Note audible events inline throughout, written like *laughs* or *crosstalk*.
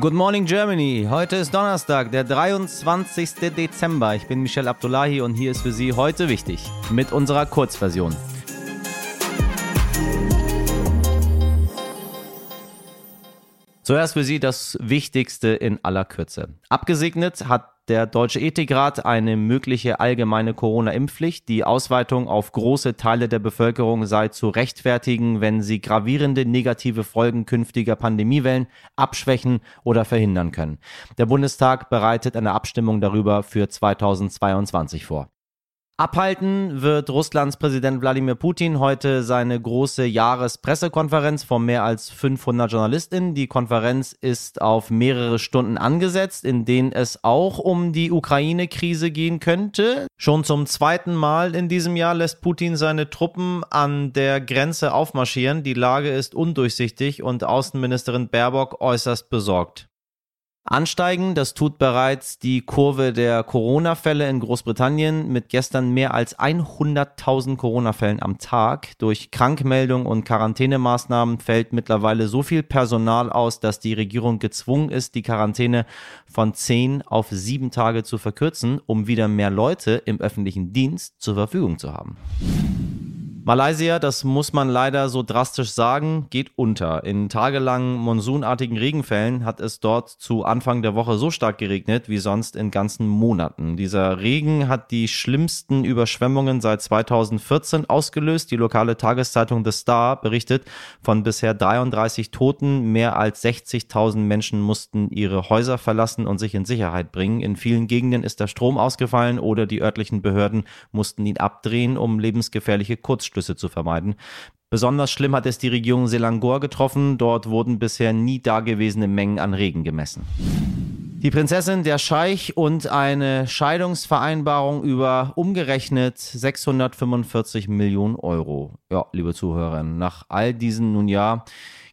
Good Morning Germany. Heute ist Donnerstag, der 23. Dezember. Ich bin Michel Abdullahi und hier ist für Sie heute wichtig mit unserer Kurzversion. Zuerst für Sie das Wichtigste in aller Kürze. Abgesegnet hat der Deutsche Ethikrat eine mögliche allgemeine Corona-Impfpflicht. Die Ausweitung auf große Teile der Bevölkerung sei zu rechtfertigen, wenn sie gravierende negative Folgen künftiger Pandemiewellen abschwächen oder verhindern können. Der Bundestag bereitet eine Abstimmung darüber für 2022 vor. Abhalten wird Russlands Präsident Wladimir Putin heute seine große Jahrespressekonferenz von mehr als 500 Journalistinnen. Die Konferenz ist auf mehrere Stunden angesetzt, in denen es auch um die Ukraine-Krise gehen könnte. Schon zum zweiten Mal in diesem Jahr lässt Putin seine Truppen an der Grenze aufmarschieren. Die Lage ist undurchsichtig und Außenministerin Baerbock äußerst besorgt. Ansteigen, das tut bereits die Kurve der Corona-Fälle in Großbritannien mit gestern mehr als 100.000 Corona-Fällen am Tag. Durch Krankmeldung und Quarantänemaßnahmen fällt mittlerweile so viel Personal aus, dass die Regierung gezwungen ist, die Quarantäne von zehn auf sieben Tage zu verkürzen, um wieder mehr Leute im öffentlichen Dienst zur Verfügung zu haben. Malaysia, das muss man leider so drastisch sagen, geht unter. In tagelangen monsunartigen Regenfällen hat es dort zu Anfang der Woche so stark geregnet wie sonst in ganzen Monaten. Dieser Regen hat die schlimmsten Überschwemmungen seit 2014 ausgelöst. Die lokale Tageszeitung The Star berichtet von bisher 33 Toten. Mehr als 60.000 Menschen mussten ihre Häuser verlassen und sich in Sicherheit bringen. In vielen Gegenden ist der Strom ausgefallen oder die örtlichen Behörden mussten ihn abdrehen, um lebensgefährliche Kurzschlüsse Kurzschlüsse zu vermeiden. Besonders schlimm hat es die Region Selangor getroffen. Dort wurden bisher nie dagewesene Mengen an Regen gemessen. Die Prinzessin, der Scheich und eine Scheidungsvereinbarung über umgerechnet 645 Millionen Euro. Ja, liebe Zuhörerinnen, nach all diesen nun ja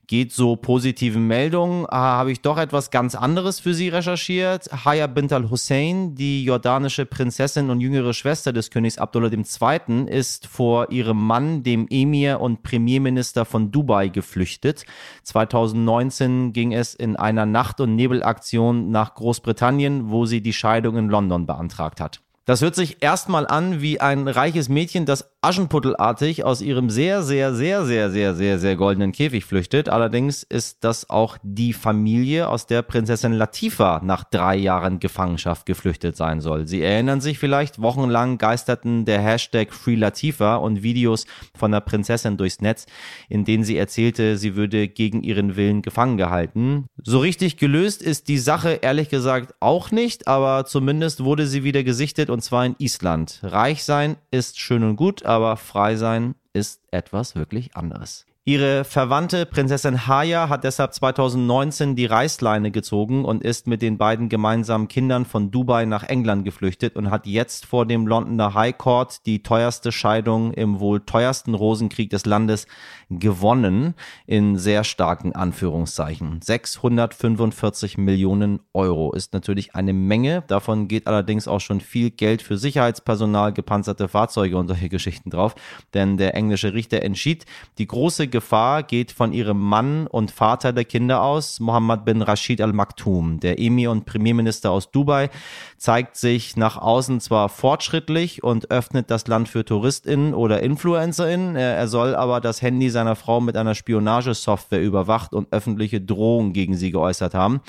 geht so positiven Meldungen, ah, habe ich doch etwas ganz anderes für Sie recherchiert. Haya bint al-Hussein, die jordanische Prinzessin und jüngere Schwester des Königs Abdullah II., ist vor ihrem Mann, dem Emir und Premierminister von Dubai, geflüchtet. 2019 ging es in einer Nacht- und Nebelaktion nach Großbritannien, wo sie die Scheidung in London beantragt hat. Das hört sich erstmal an wie ein reiches Mädchen, das Aschenputtelartig aus ihrem sehr, sehr, sehr, sehr, sehr, sehr, sehr goldenen Käfig flüchtet. Allerdings ist das auch die Familie, aus der Prinzessin Latifa nach drei Jahren Gefangenschaft geflüchtet sein soll. Sie erinnern sich vielleicht, wochenlang geisterten der Hashtag Free Latifa und Videos von der Prinzessin durchs Netz, in denen sie erzählte, sie würde gegen ihren Willen gefangen gehalten. So richtig gelöst ist die Sache ehrlich gesagt auch nicht, aber zumindest wurde sie wieder gesichtet und zwar in Island. Reich sein ist schön und gut, aber frei sein ist etwas wirklich anderes. Ihre Verwandte Prinzessin Haya hat deshalb 2019 die Reißleine gezogen und ist mit den beiden gemeinsamen Kindern von Dubai nach England geflüchtet und hat jetzt vor dem Londoner High Court die teuerste Scheidung im wohl teuersten Rosenkrieg des Landes gewonnen, in sehr starken Anführungszeichen. 645 Millionen Euro ist natürlich eine Menge. Davon geht allerdings auch schon viel Geld für Sicherheitspersonal, gepanzerte Fahrzeuge und solche Geschichten drauf. Denn der englische Richter entschied, die große Gefahr geht von ihrem Mann und Vater der Kinder aus, Mohammed bin Rashid Al Maktoum. Der Emir und Premierminister aus Dubai zeigt sich nach außen zwar fortschrittlich und öffnet das Land für TouristInnen oder InfluencerInnen, er soll aber das Handy seiner Frau mit einer Spionagesoftware überwacht und öffentliche Drohungen gegen sie geäußert haben.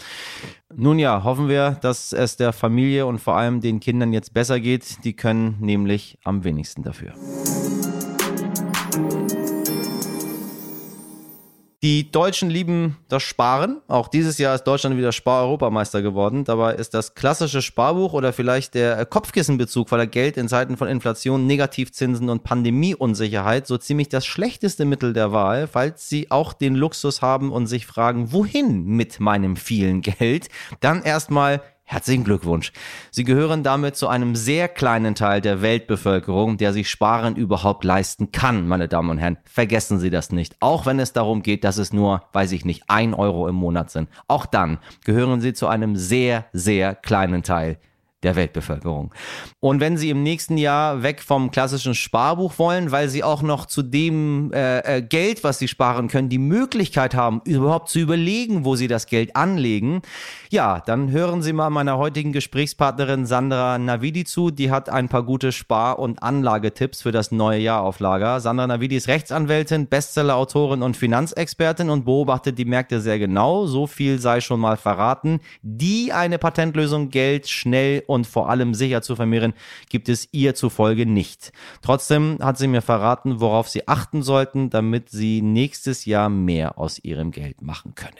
Nun ja, hoffen wir, dass es der Familie und vor allem den Kindern jetzt besser geht. Die können nämlich am wenigsten dafür. Die Deutschen lieben das Sparen. Auch dieses Jahr ist Deutschland wieder Spar-Europameister geworden. Dabei ist das klassische Sparbuch oder vielleicht der Kopfkissenbezug, weil er Geld in Zeiten von Inflation, Negativzinsen und Pandemieunsicherheit so ziemlich das schlechteste Mittel der Wahl, falls Sie auch den Luxus haben und sich fragen, wohin mit meinem vielen Geld, dann erstmal Herzlichen Glückwunsch. Sie gehören damit zu einem sehr kleinen Teil der Weltbevölkerung, der sich Sparen überhaupt leisten kann, meine Damen und Herren. Vergessen Sie das nicht. Auch wenn es darum geht, dass es nur, weiß ich nicht, ein Euro im Monat sind. Auch dann gehören Sie zu einem sehr, sehr kleinen Teil der Weltbevölkerung. Und wenn Sie im nächsten Jahr weg vom klassischen Sparbuch wollen, weil Sie auch noch zu dem äh, äh, Geld, was Sie sparen können, die Möglichkeit haben, überhaupt zu überlegen, wo Sie das Geld anlegen, ja, dann hören Sie mal meiner heutigen Gesprächspartnerin Sandra Navidi zu. Die hat ein paar gute Spar- und Anlagetipps für das neue Jahr auf Lager. Sandra Navidi ist Rechtsanwältin, Bestsellerautorin und Finanzexpertin und beobachtet die Märkte sehr genau. So viel sei schon mal verraten. Die eine Patentlösung Geld schnell und vor allem sicher zu vermehren, gibt es ihr zufolge nicht. Trotzdem hat sie mir verraten, worauf Sie achten sollten, damit Sie nächstes Jahr mehr aus Ihrem Geld machen können.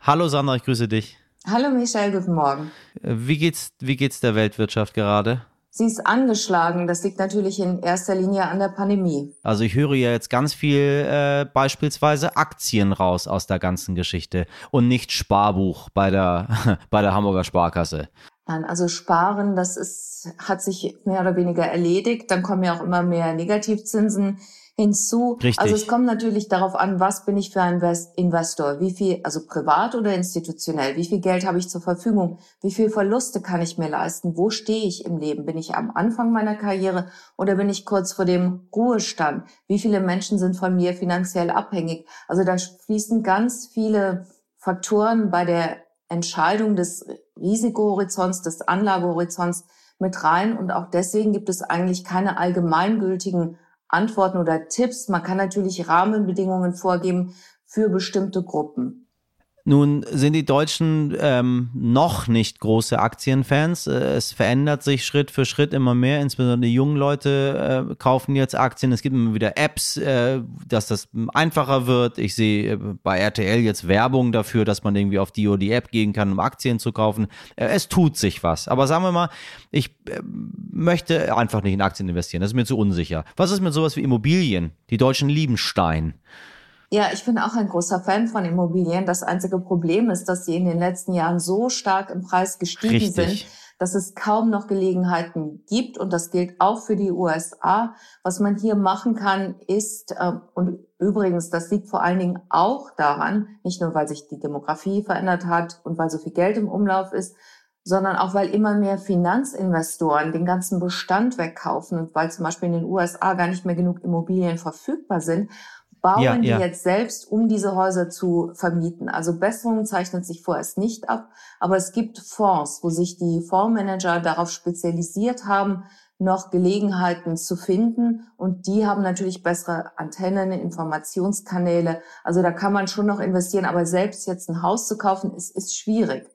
Hallo Sandra, ich grüße dich. Hallo Michelle, guten Morgen. Wie geht's, wie geht's der Weltwirtschaft gerade? Sie ist angeschlagen. Das liegt natürlich in erster Linie an der Pandemie. Also ich höre ja jetzt ganz viel äh, beispielsweise Aktien raus aus der ganzen Geschichte und nicht Sparbuch bei der, *laughs* bei der Hamburger Sparkasse. Nein, also Sparen, das ist, hat sich mehr oder weniger erledigt. Dann kommen ja auch immer mehr Negativzinsen hinzu. Richtig. Also es kommt natürlich darauf an, was bin ich für ein Investor? Wie viel, also privat oder institutionell? Wie viel Geld habe ich zur Verfügung? Wie viel Verluste kann ich mir leisten? Wo stehe ich im Leben? Bin ich am Anfang meiner Karriere oder bin ich kurz vor dem Ruhestand? Wie viele Menschen sind von mir finanziell abhängig? Also da fließen ganz viele Faktoren bei der Entscheidung des Risikohorizonts, des Anlagehorizonts mit rein. Und auch deswegen gibt es eigentlich keine allgemeingültigen Antworten oder Tipps. Man kann natürlich Rahmenbedingungen vorgeben für bestimmte Gruppen. Nun sind die Deutschen ähm, noch nicht große Aktienfans. Äh, es verändert sich Schritt für Schritt immer mehr. Insbesondere die jungen Leute äh, kaufen jetzt Aktien. Es gibt immer wieder Apps, äh, dass das einfacher wird. Ich sehe äh, bei RTL jetzt Werbung dafür, dass man irgendwie auf die oder die App gehen kann, um Aktien zu kaufen. Äh, es tut sich was. Aber sagen wir mal, ich äh, möchte einfach nicht in Aktien investieren. Das ist mir zu unsicher. Was ist mit sowas wie Immobilien? Die Deutschen lieben Stein. Ja, ich bin auch ein großer Fan von Immobilien. Das einzige Problem ist, dass sie in den letzten Jahren so stark im Preis gestiegen Richtig. sind, dass es kaum noch Gelegenheiten gibt. Und das gilt auch für die USA. Was man hier machen kann, ist, äh, und übrigens, das liegt vor allen Dingen auch daran, nicht nur weil sich die Demografie verändert hat und weil so viel Geld im Umlauf ist, sondern auch weil immer mehr Finanzinvestoren den ganzen Bestand wegkaufen und weil zum Beispiel in den USA gar nicht mehr genug Immobilien verfügbar sind bauen Ja, die ja. jetzt selbst, um diese Häuser zu vermieten. Also Besserung zeichnet sich vorerst nicht ab, aber es gibt Fonds, wo sich die Fondsmanager darauf spezialisiert haben, noch Gelegenheiten zu finden. Und die haben natürlich bessere Antennen, Informationskanäle. Also da kann man schon noch investieren, aber selbst jetzt ein Haus zu kaufen, ist, ist schwierig.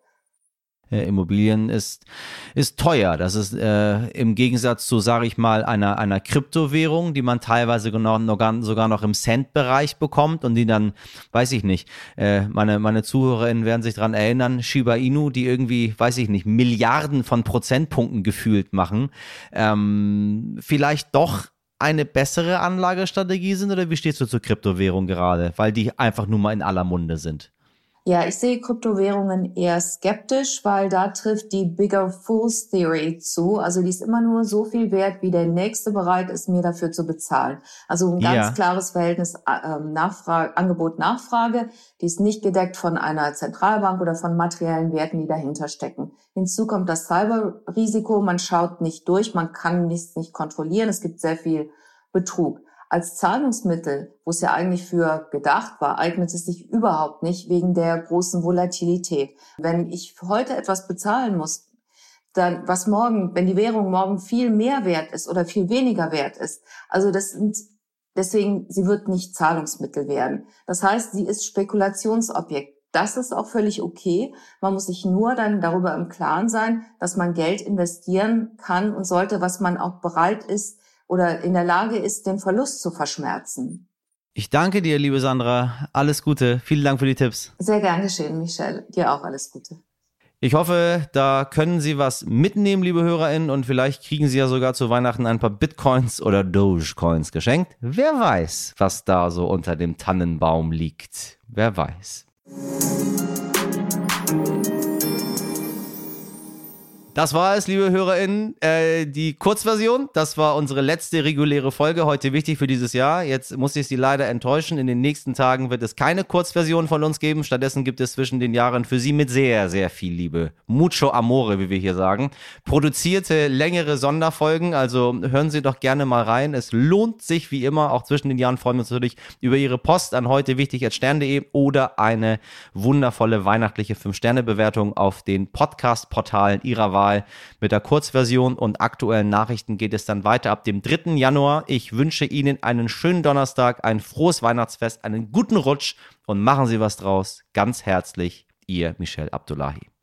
Äh, Immobilien ist, ist teuer. Das ist äh, im Gegensatz zu, sage ich mal, einer, einer Kryptowährung, die man teilweise genau, sogar noch im Cent-Bereich bekommt und die dann, weiß ich nicht, äh, meine, meine ZuhörerInnen werden sich daran erinnern, Shiba Inu, die irgendwie, weiß ich nicht, Milliarden von Prozentpunkten gefühlt machen, ähm, vielleicht doch eine bessere Anlagestrategie sind oder wie stehst du zur Kryptowährung gerade? Weil die einfach nur mal in aller Munde sind. Ja, ich sehe Kryptowährungen eher skeptisch, weil da trifft die Bigger Fools Theory zu. Also die ist immer nur so viel wert, wie der Nächste bereit ist, mir dafür zu bezahlen. Also ein ganz Ja. klares Verhältnis äh, Nachfrage, Angebot-Nachfrage. Die ist nicht gedeckt von einer Zentralbank oder von materiellen Werten, die dahinter stecken. Hinzu kommt das Cyberrisiko. Man schaut nicht durch, man kann nichts nicht kontrollieren. Es gibt sehr viel Betrug als Zahlungsmittel, wo es ja eigentlich für gedacht war, eignet es sich überhaupt nicht wegen der großen Volatilität. Wenn ich heute etwas bezahlen muss, dann was morgen, wenn die Währung morgen viel mehr wert ist oder viel weniger wert ist, also das sind deswegen, sie wird nicht Zahlungsmittel werden. Das heißt, sie ist Spekulationsobjekt. Das ist auch völlig okay. Man muss sich nur dann darüber im Klaren sein, dass man Geld investieren kann und sollte, was man auch bereit ist, oder in der Lage ist, den Verlust zu verschmerzen. Ich danke dir, liebe Sandra. Alles Gute. Vielen Dank für die Tipps. Sehr gern geschehen, Michelle. Dir auch alles Gute. Ich hoffe, da können Sie was mitnehmen, liebe HörerInnen, und vielleicht kriegen Sie ja sogar zu Weihnachten ein paar Bitcoins oder Dogecoins geschenkt. Wer weiß, was da so unter dem Tannenbaum liegt. Wer weiß. Das war es, liebe HörerInnen. Äh, die Kurzversion, das war unsere letzte reguläre Folge, heute wichtig für dieses Jahr. Jetzt muss ich Sie leider enttäuschen. In den nächsten Tagen wird es keine Kurzversion von uns geben. Stattdessen gibt es zwischen den Jahren für Sie mit sehr, sehr viel Liebe. Mucho Amore, wie wir hier sagen. Produzierte längere Sonderfolgen, also hören Sie doch gerne mal rein. Es lohnt sich wie immer. Auch zwischen den Jahren freuen wir uns natürlich über Ihre Post an heute wichtig stern.de oder eine wundervolle weihnachtliche 5-Sterne-Bewertung auf den Podcast-Portalen Ihrer Wahl. Wahl mit der Kurzversion und aktuellen Nachrichten geht es dann weiter ab dem 3. Januar. Ich wünsche Ihnen einen schönen Donnerstag, ein frohes Weihnachtsfest, einen guten Rutsch und machen Sie was draus. Ganz herzlich, Ihr Michel Abdullahi.